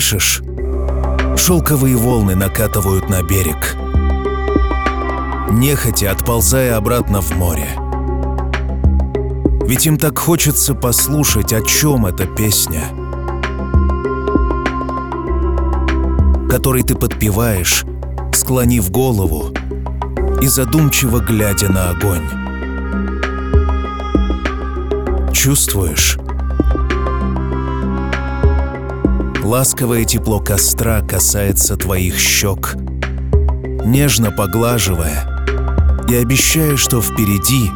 Слышишь? Шелковые волны накатывают на берег. Нехотя отползая обратно в море. Ведь им так хочется послушать, о чем эта песня. Которой ты подпеваешь, склонив голову и задумчиво глядя на огонь. Чувствуешь? Ласковое тепло костра касается твоих щек, нежно поглаживая и обещая, что впереди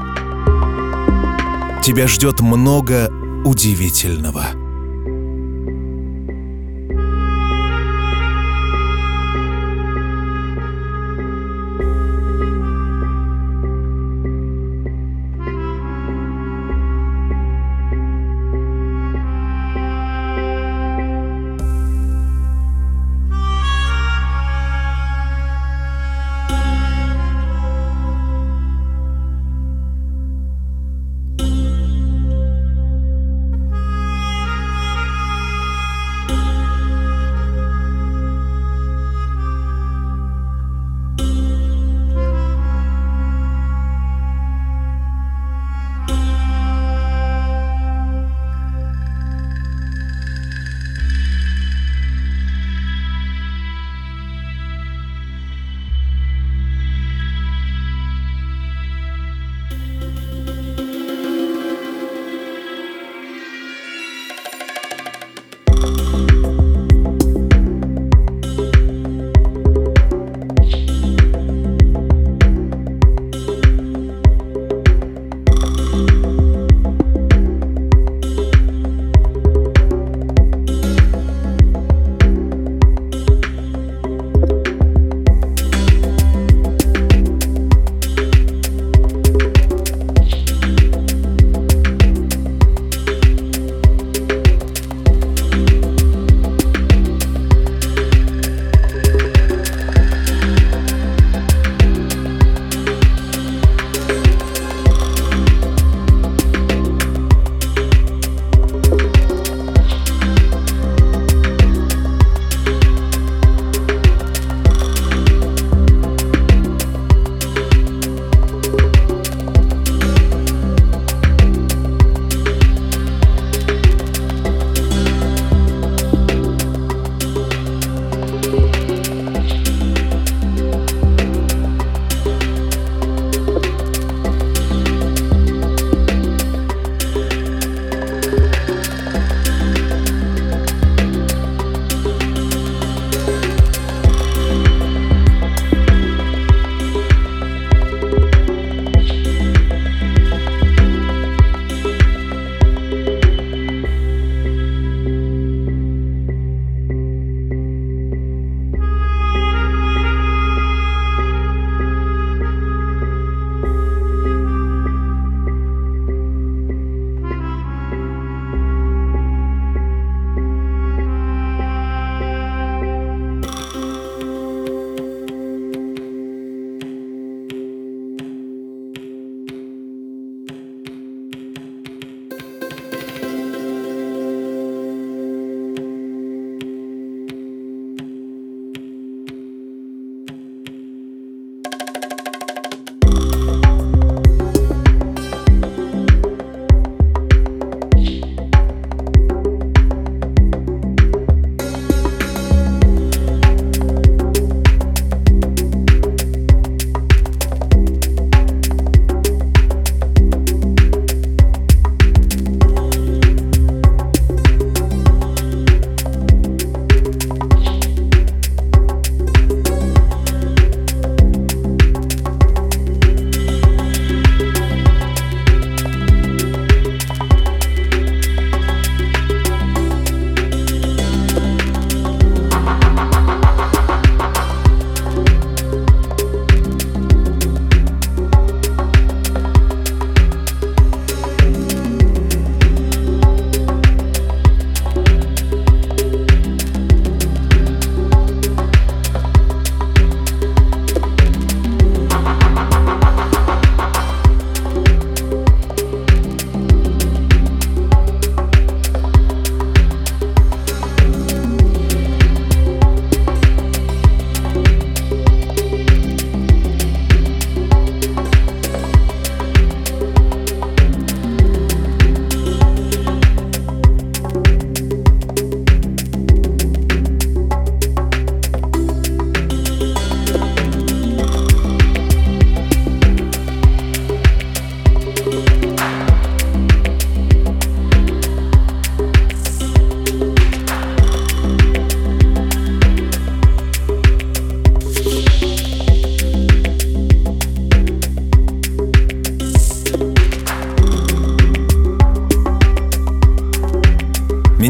тебя ждет много удивительного.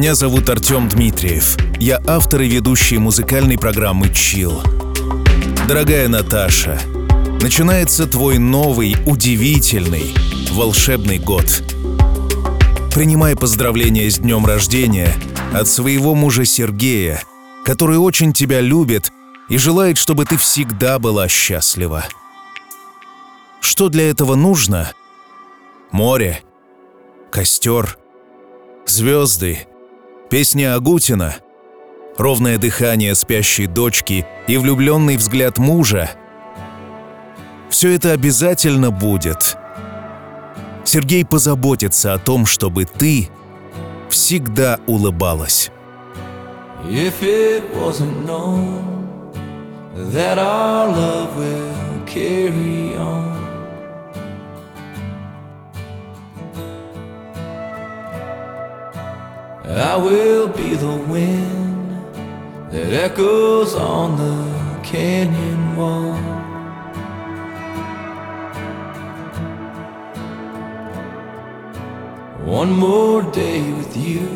Меня зовут Артем Дмитриев. Я автор и ведущий музыкальной программы «Чил». Дорогая Наташа, начинается твой новый, удивительный, волшебный год. Принимай поздравления с днем рождения от своего мужа Сергея, который очень тебя любит и желает, чтобы ты всегда была счастлива. Что для этого нужно? Море, костер, звезды, песня Агутина, ровное дыхание спящей дочки и влюбленный взгляд мужа. Все это обязательно будет. Сергей позаботится о том, чтобы ты всегда улыбалась. If it wasn't known that our love will carry on. I will be the wind that echoes on the canyon wall. One more day with you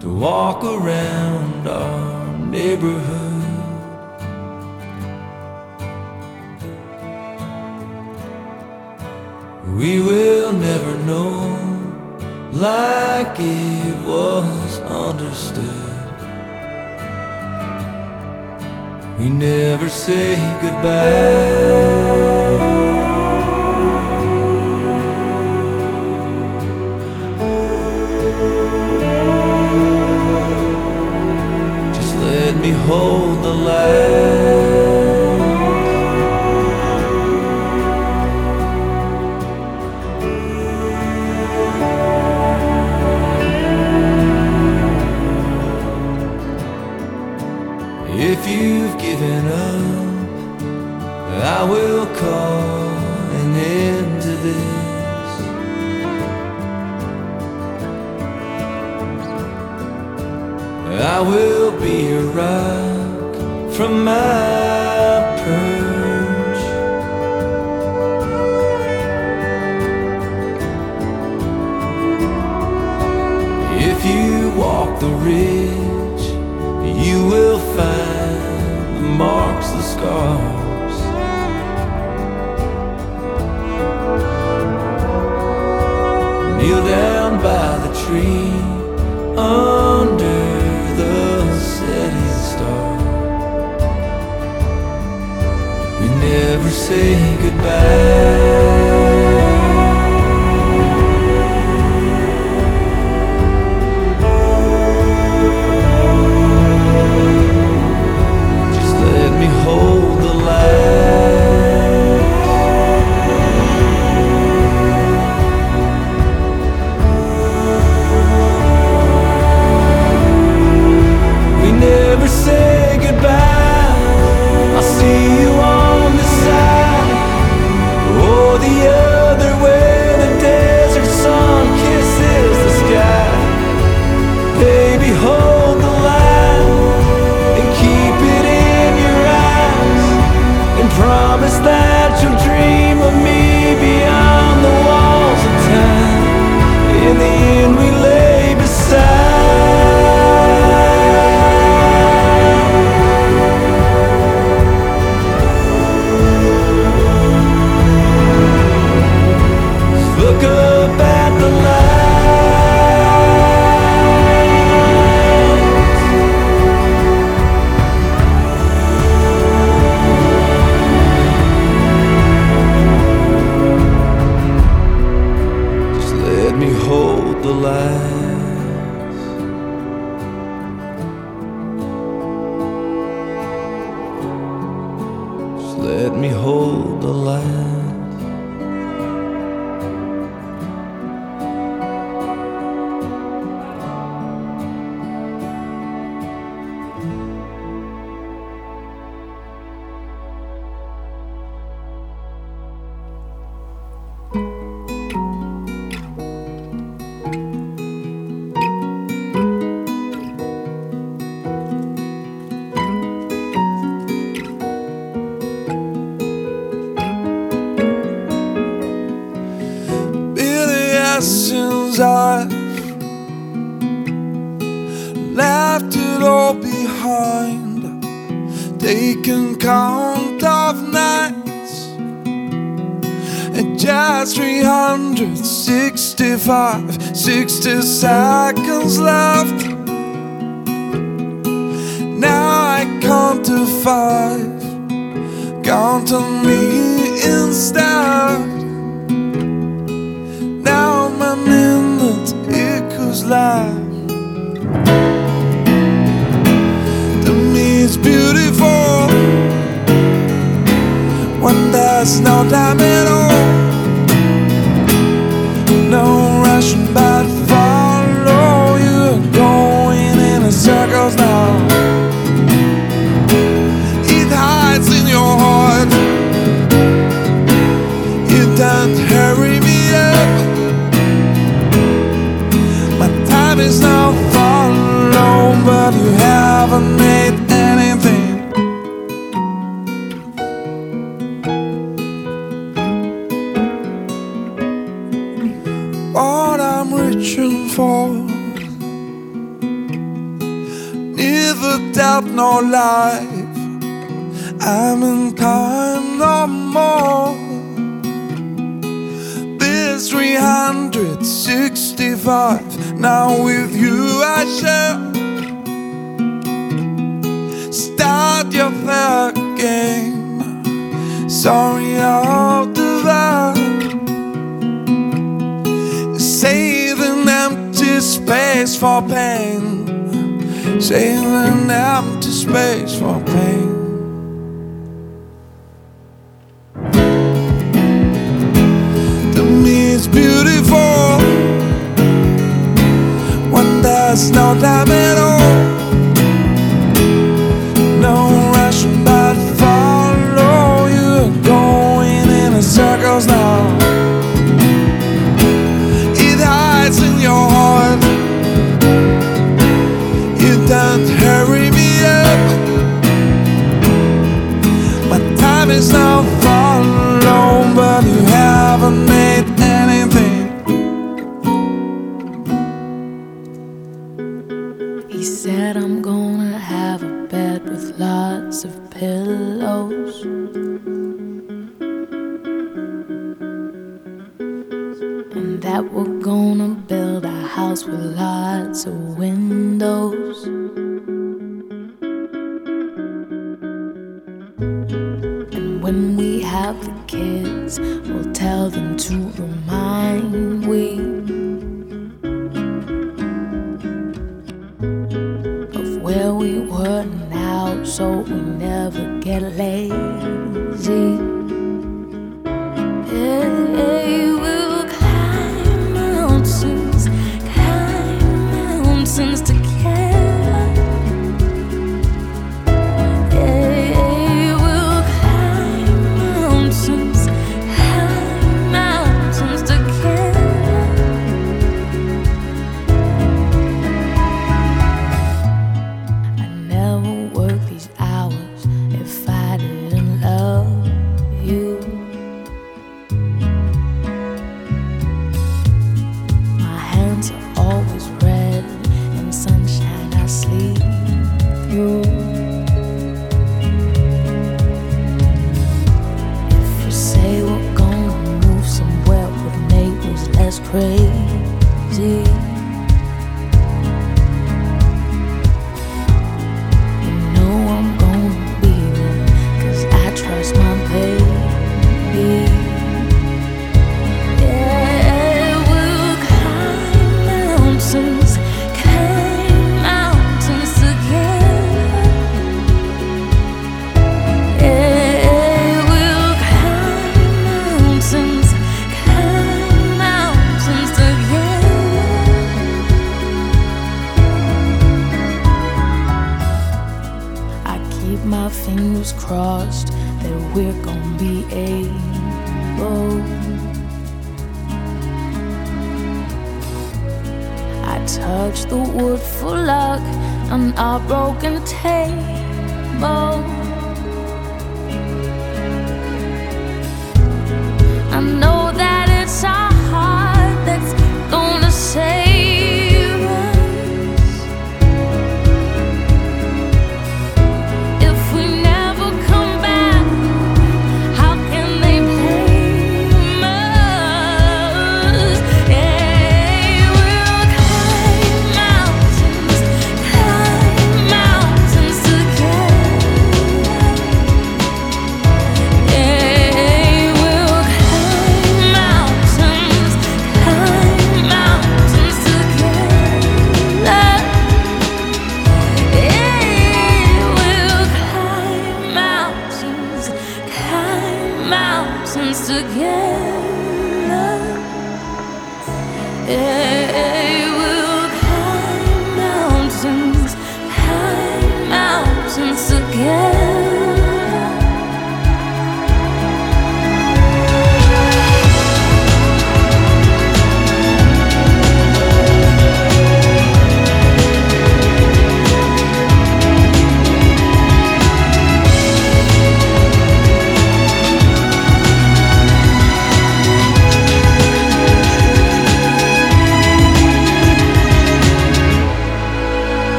to walk around our neighborhood. We will never know like it was understood. We never say goodbye. Just let me hold the light.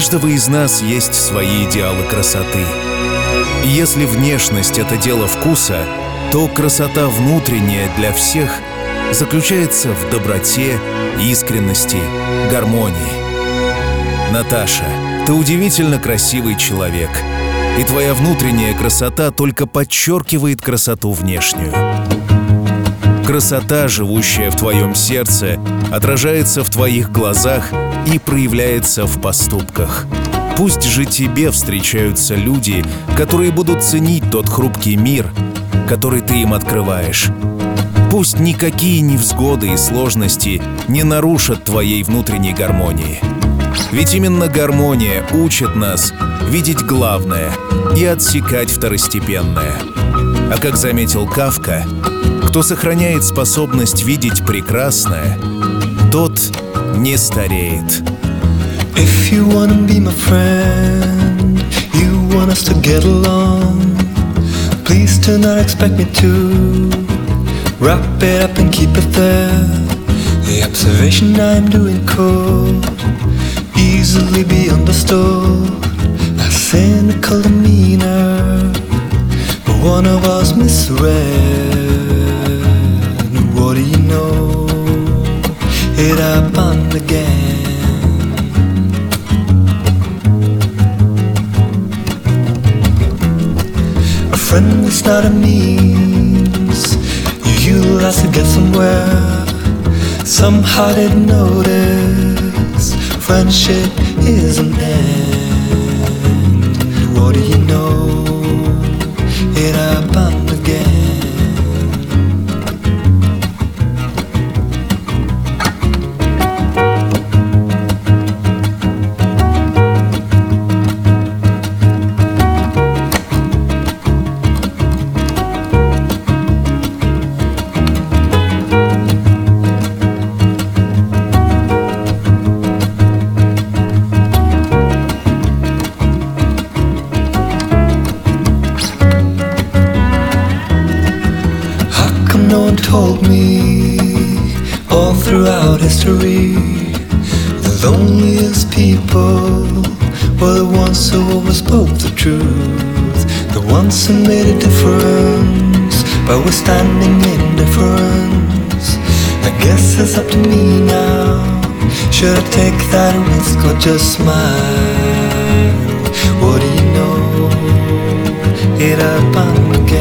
Каждого из нас есть свои идеалы красоты. Если внешность — это дело вкуса, то красота внутренняя для всех заключается в доброте, искренности, гармонии. Наташа, ты удивительно красивый человек, и твоя внутренняя красота только подчеркивает красоту внешнюю. Красота, живущая в твоем сердце, отражается в твоих глазах и проявляется в поступках. Пусть же тебе встречаются люди, которые будут ценить тот хрупкий мир, который ты им открываешь. Пусть никакие невзгоды и сложности не нарушат твоей внутренней гармонии. Ведь именно гармония учит нас видеть главное и отсекать второстепенное. А как заметил Кавка, кто сохраняет способность видеть прекрасное, тот не стареет. If you wanna be my friend, you want us to get along. Please do not expect me to wrap it up and keep it there. The observation I'm doing could easily be understood. A cynical demeanor, but one of us misread. Do you know? It happened again. A friend is not a means you utilize to get somewhere. Somehow didn't notice friendship is an end. What do you know? Difference by withstanding indifference. I guess it's up to me now. Should I take that risk or just smile? What do you know? It happened again.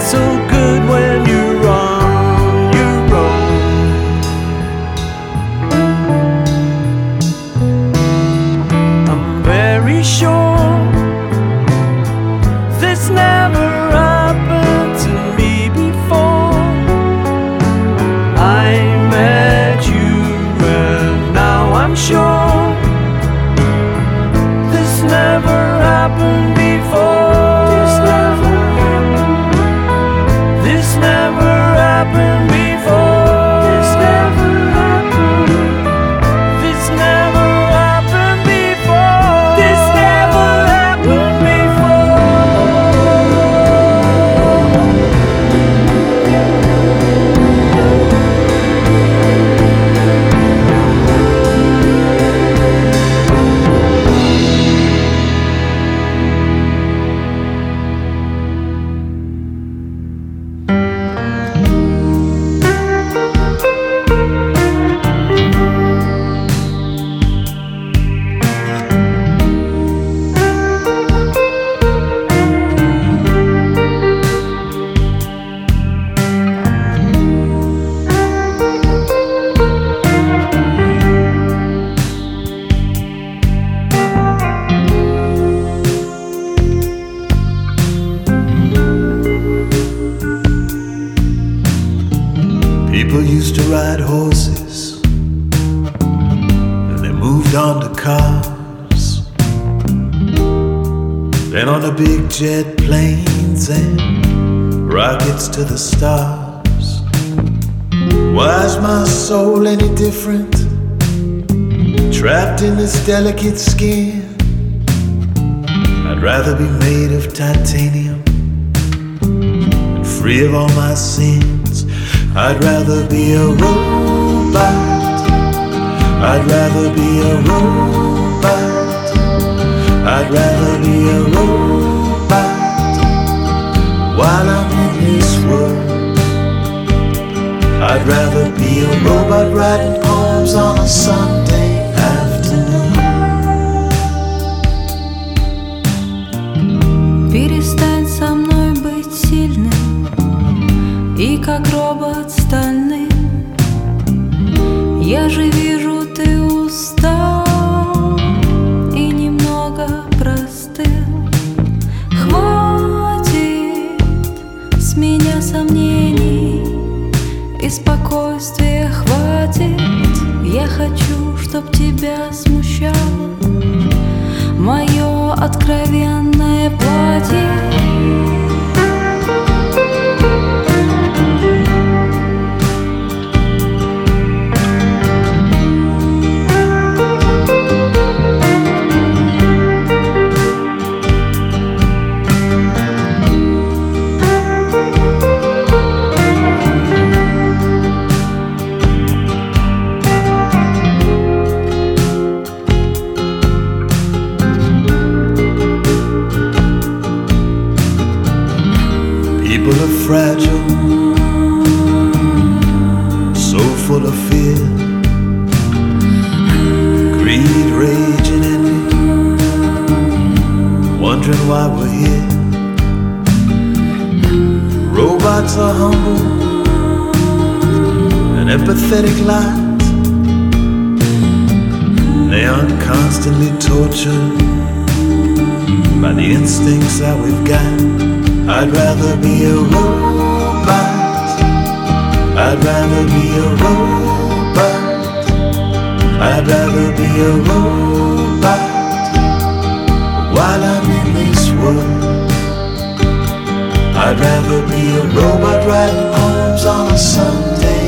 So different? Trapped in this delicate skin. I'd rather be made of titanium and free of all my sins. I'd rather be a robot. I'd rather be a robot. I'd rather be a robot while I'm in this world. I'd rather be a robot writing poems on a Sunday afternoon. Перестань со мной быть сильным И как робот стальным Я же вижу, чтоб тебя смущало Мое откровенное платье fragile, so full of fear, greed, rage, and envy. Wondering why we're here. Robots are humble and empathetic light. They aren't constantly tortured by the instincts that we've got. I'd rather be a robot. I'd rather be a robot. I'd rather be a robot while I'm in this world. I'd rather be a robot writing poems on a Sunday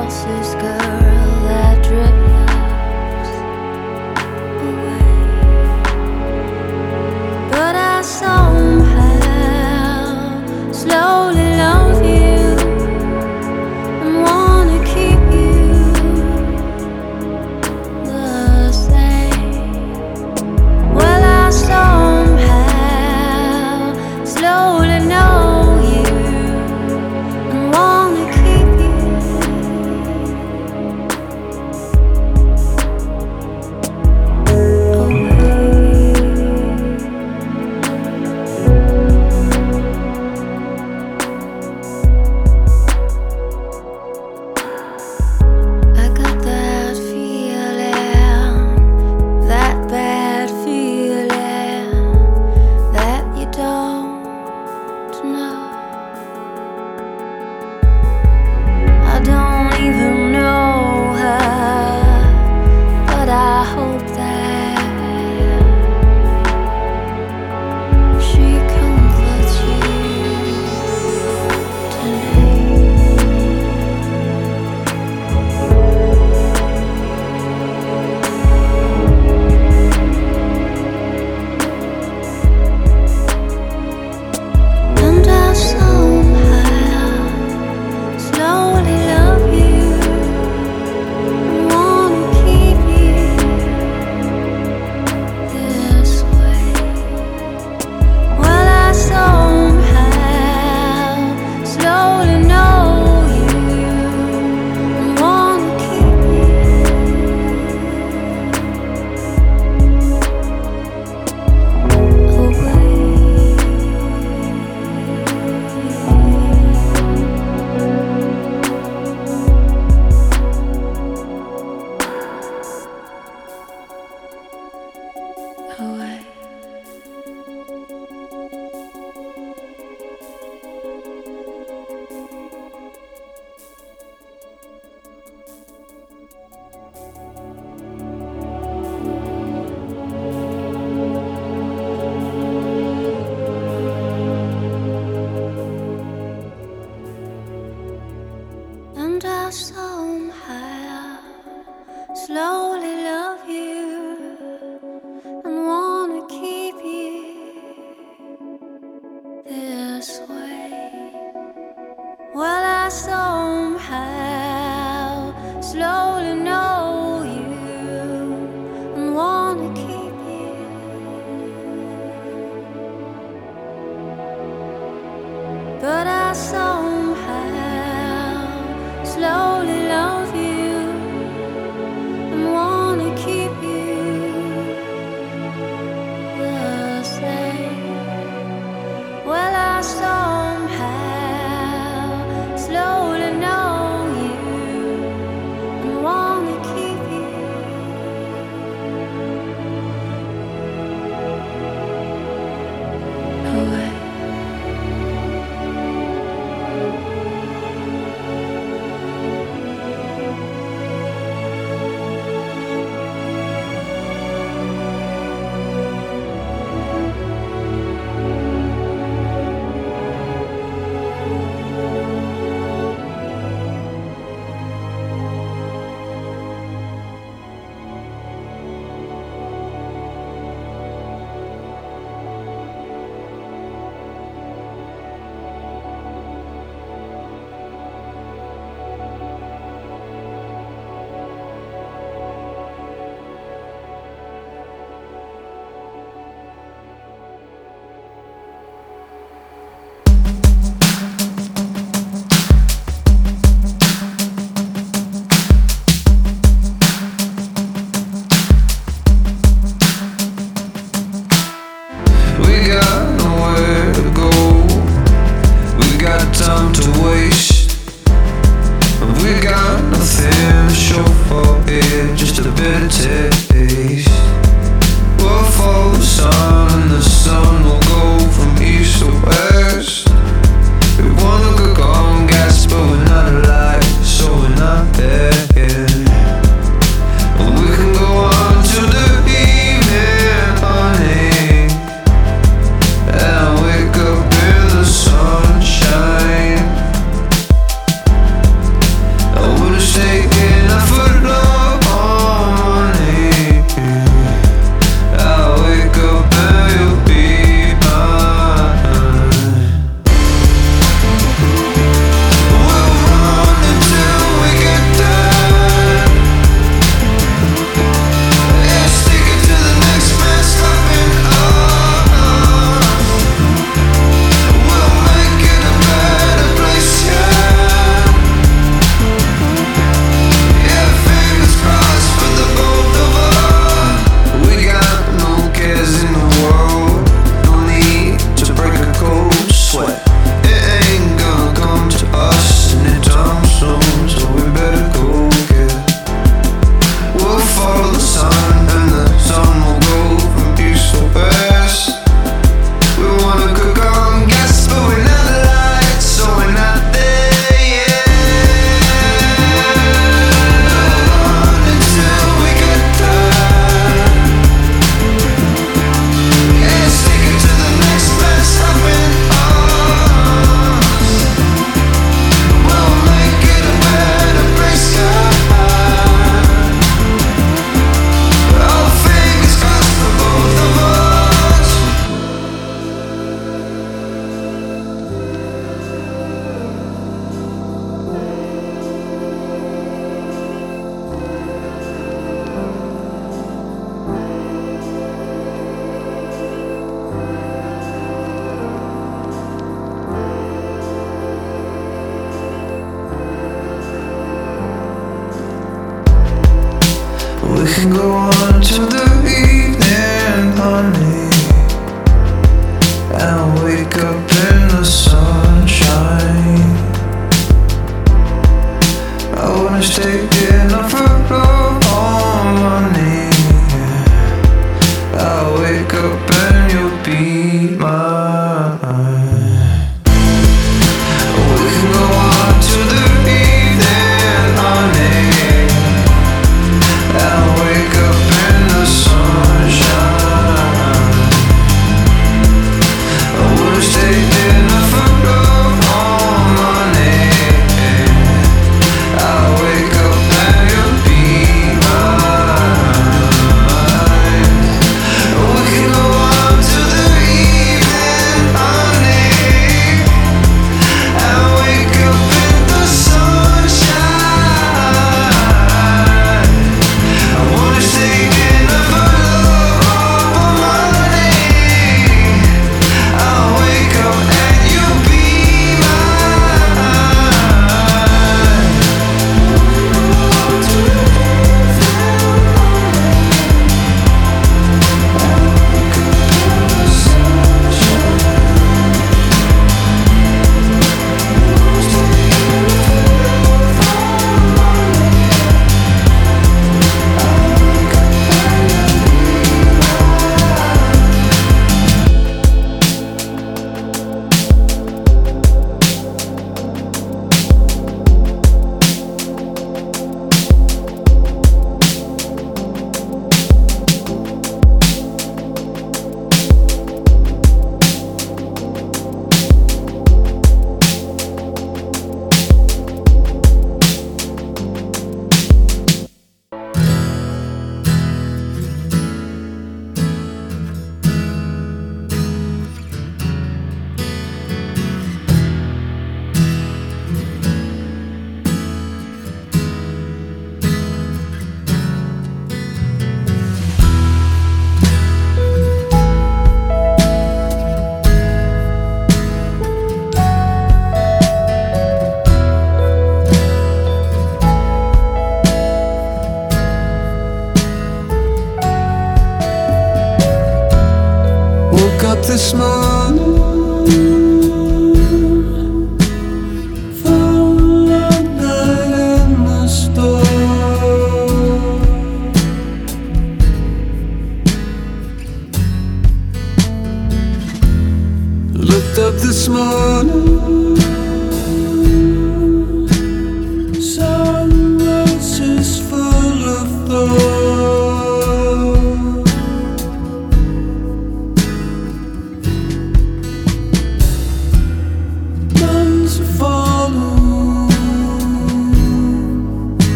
else's girl that dripped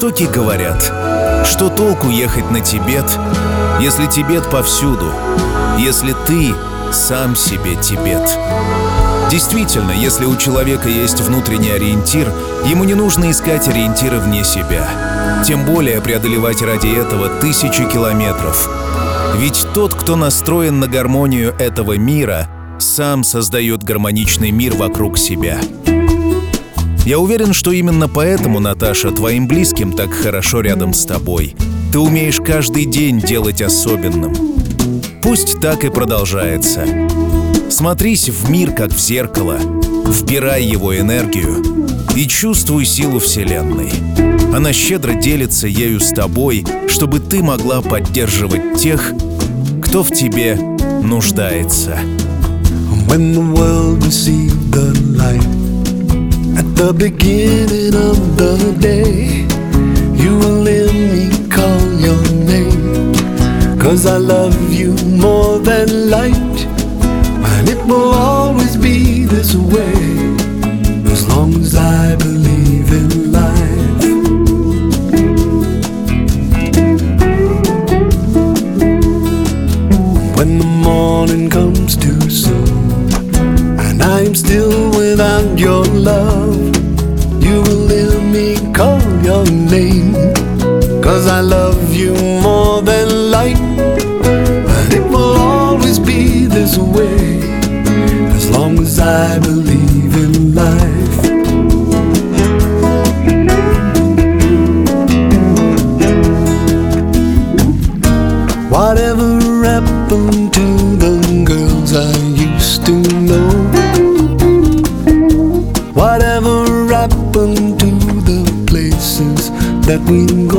Востоке говорят, что толку ехать на Тибет, если Тибет повсюду, если ты сам себе Тибет. Действительно, если у человека есть внутренний ориентир, ему не нужно искать ориентиры вне себя. Тем более преодолевать ради этого тысячи километров. Ведь тот, кто настроен на гармонию этого мира, сам создает гармоничный мир вокруг себя. Я уверен, что именно поэтому, Наташа, твоим близким так хорошо рядом с тобой. Ты умеешь каждый день делать особенным. Пусть так и продолжается. Смотрись в мир, как в зеркало, вбирай его энергию и чувствуй силу Вселенной. Она щедро делится ею с тобой, чтобы ты могла поддерживать тех, кто в тебе нуждается. When the world the beginning of the day, you will let me call your name. Cause I love you more than light, and it will always be this way as long as I believe in life. When the morning comes too soon and I'm still without your love, name. Cause I love you that we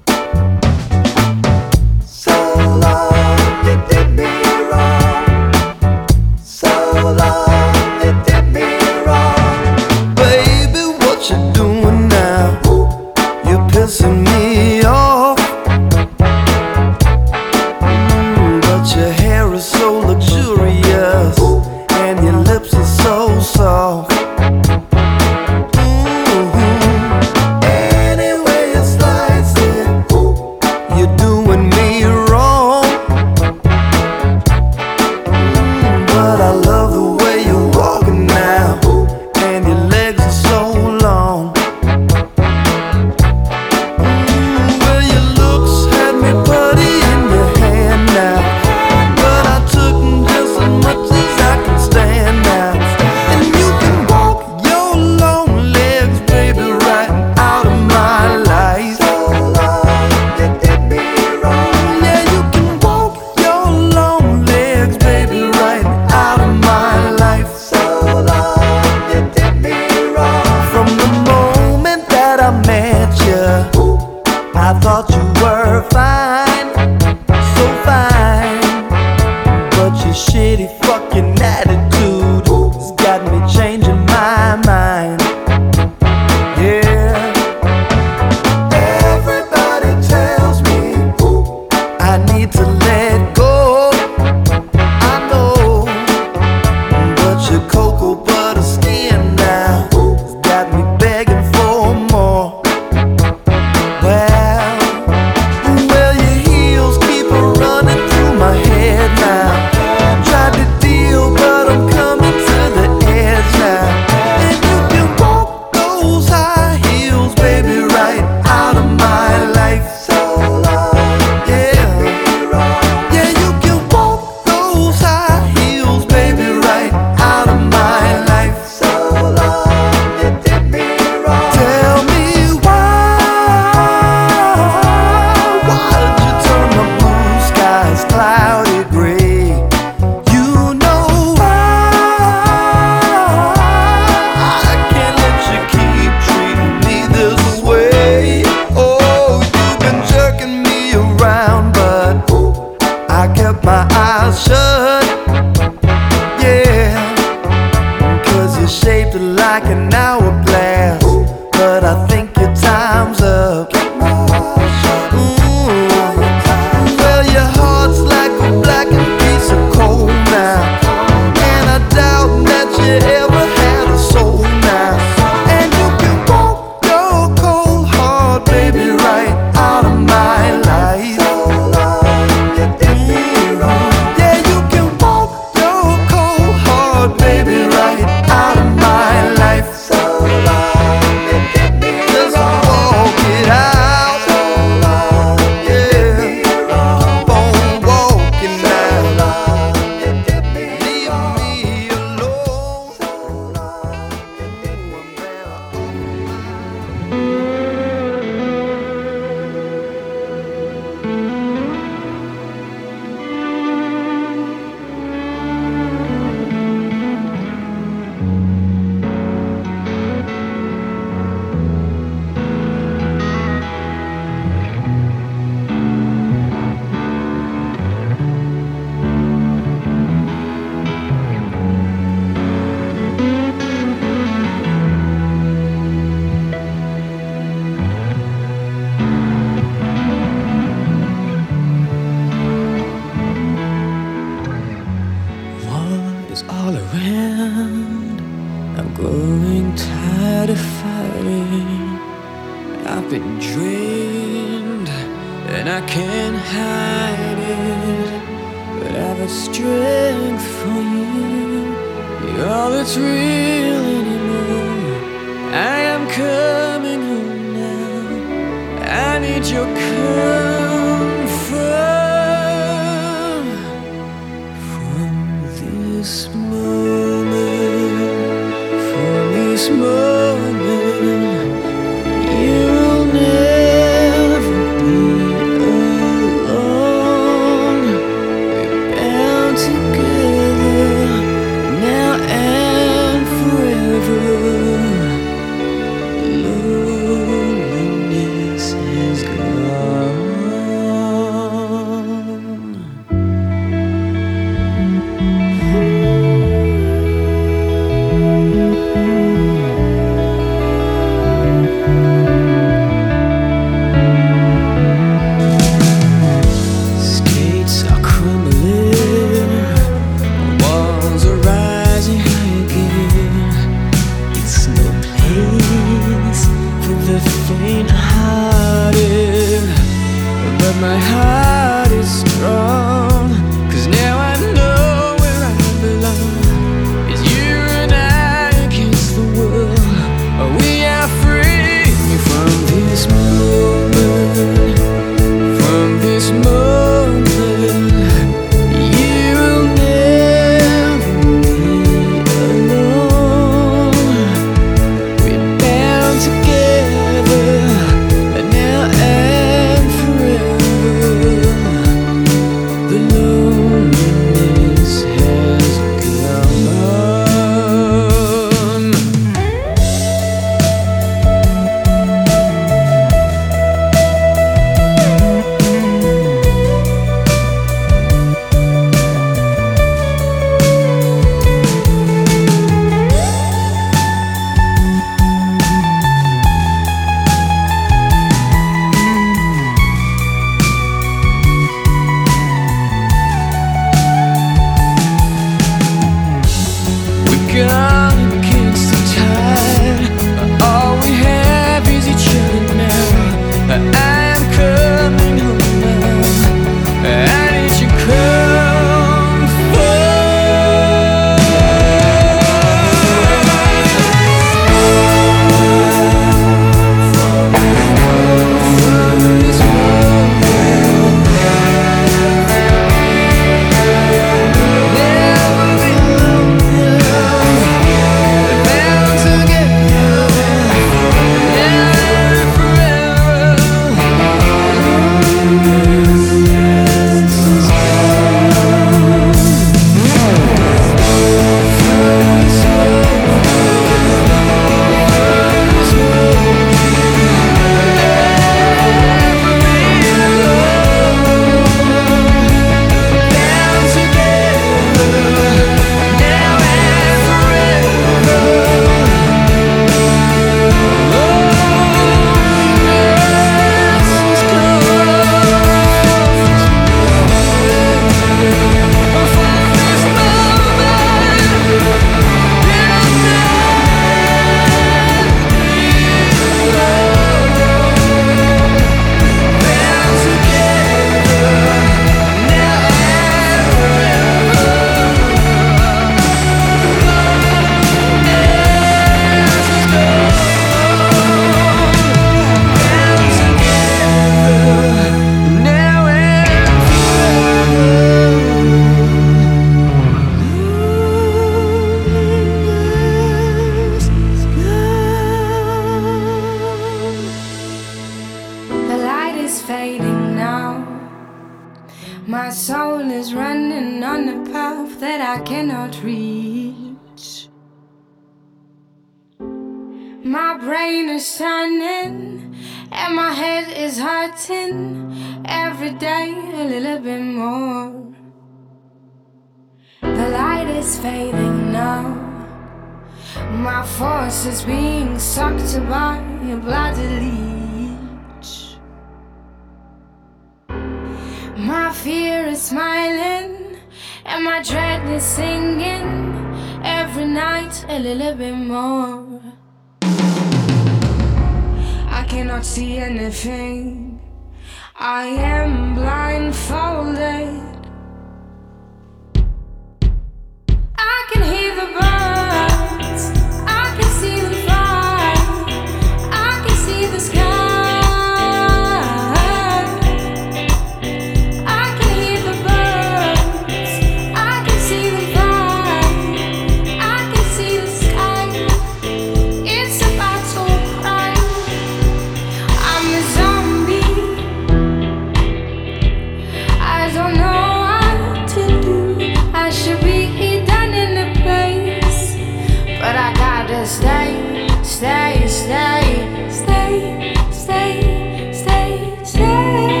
stay, stay, stay, stay, stay, stay.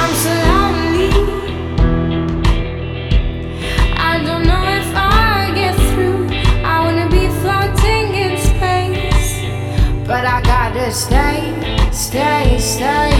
I'm so lonely. I don't know if I get through. I wanna be floating in space, but I gotta stay, stay, stay.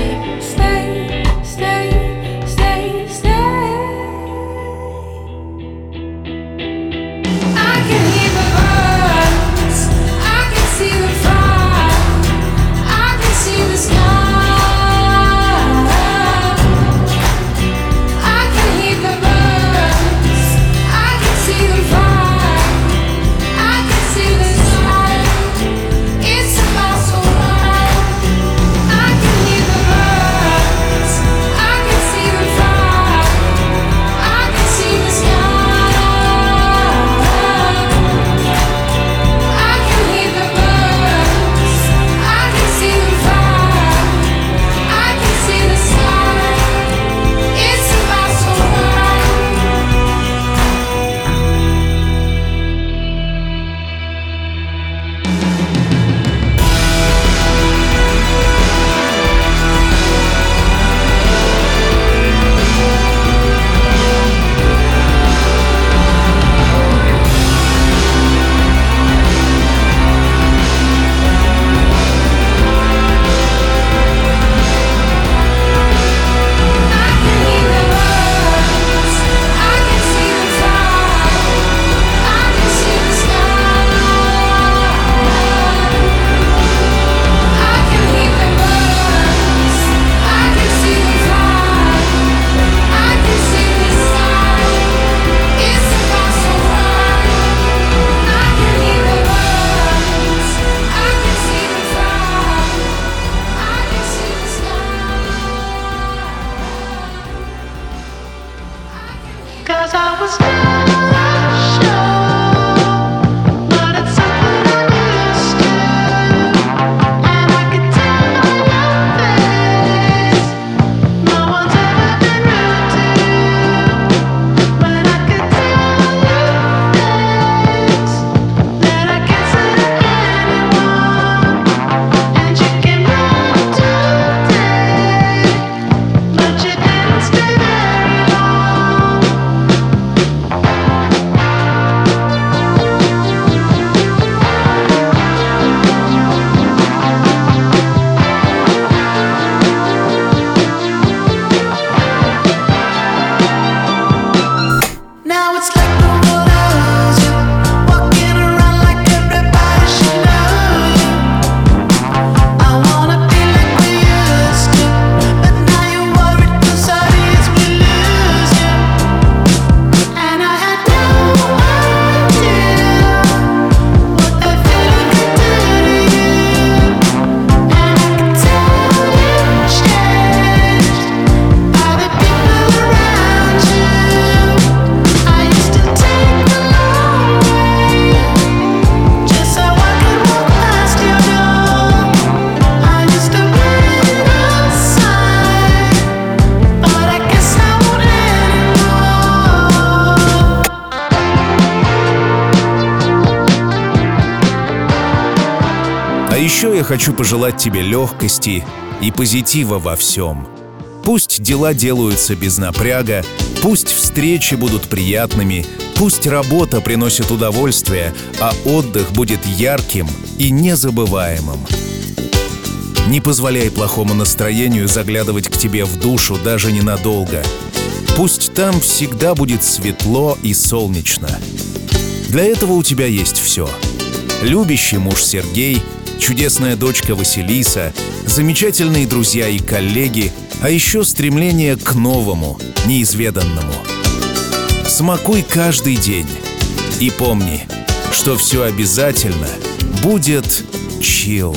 хочу пожелать тебе легкости и позитива во всем. Пусть дела делаются без напряга, пусть встречи будут приятными, пусть работа приносит удовольствие, а отдых будет ярким и незабываемым. Не позволяй плохому настроению заглядывать к тебе в душу даже ненадолго. Пусть там всегда будет светло и солнечно. Для этого у тебя есть все. Любящий муж Сергей – чудесная дочка Василиса, замечательные друзья и коллеги, а еще стремление к новому, неизведанному. Смакуй каждый день и помни, что все обязательно будет чил.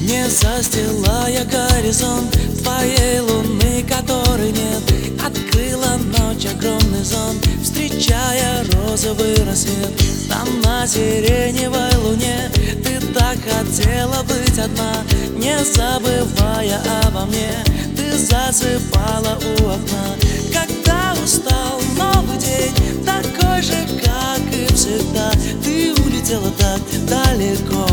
Не застилая горизонт Твоей луны, которой нет. Открыла ночь огромный зонт Встречая розовый рассвет. Там на сиреневой луне Ты так хотела быть одна Не забывая обо мне. Ты засыпала у окна Когда устал новый день Такой же, как и всегда. Ты улетела так далеко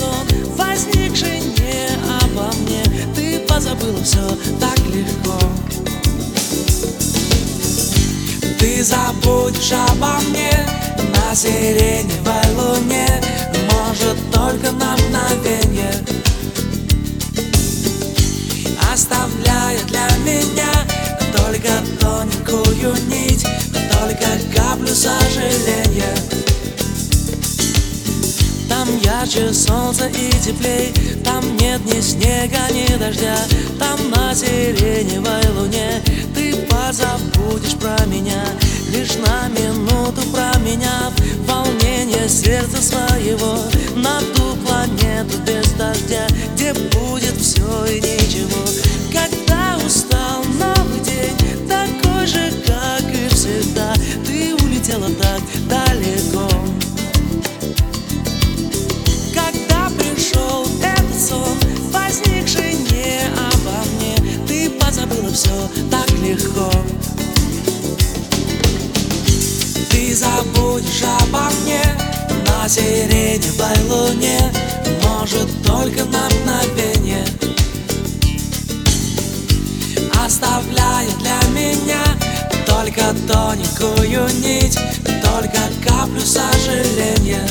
сон, возникший не обо мне, ты позабыла все так легко. Ты забудешь обо мне на сиреневой луне, может только на мгновенье, оставляя для меня только тоненькую нить, только каплю сожаления. Ярче солнца и теплей. Там нет ни снега, ни дождя Там на сиреневой луне. Ты позабудешь про меня Лишь на минуту променяв Волнение сердца своего. На ту планету без дождя Где будет все и ничего сиреневой луне, может только на мгновение, оставляя для меня только тоненькую нить, только каплю сожаления.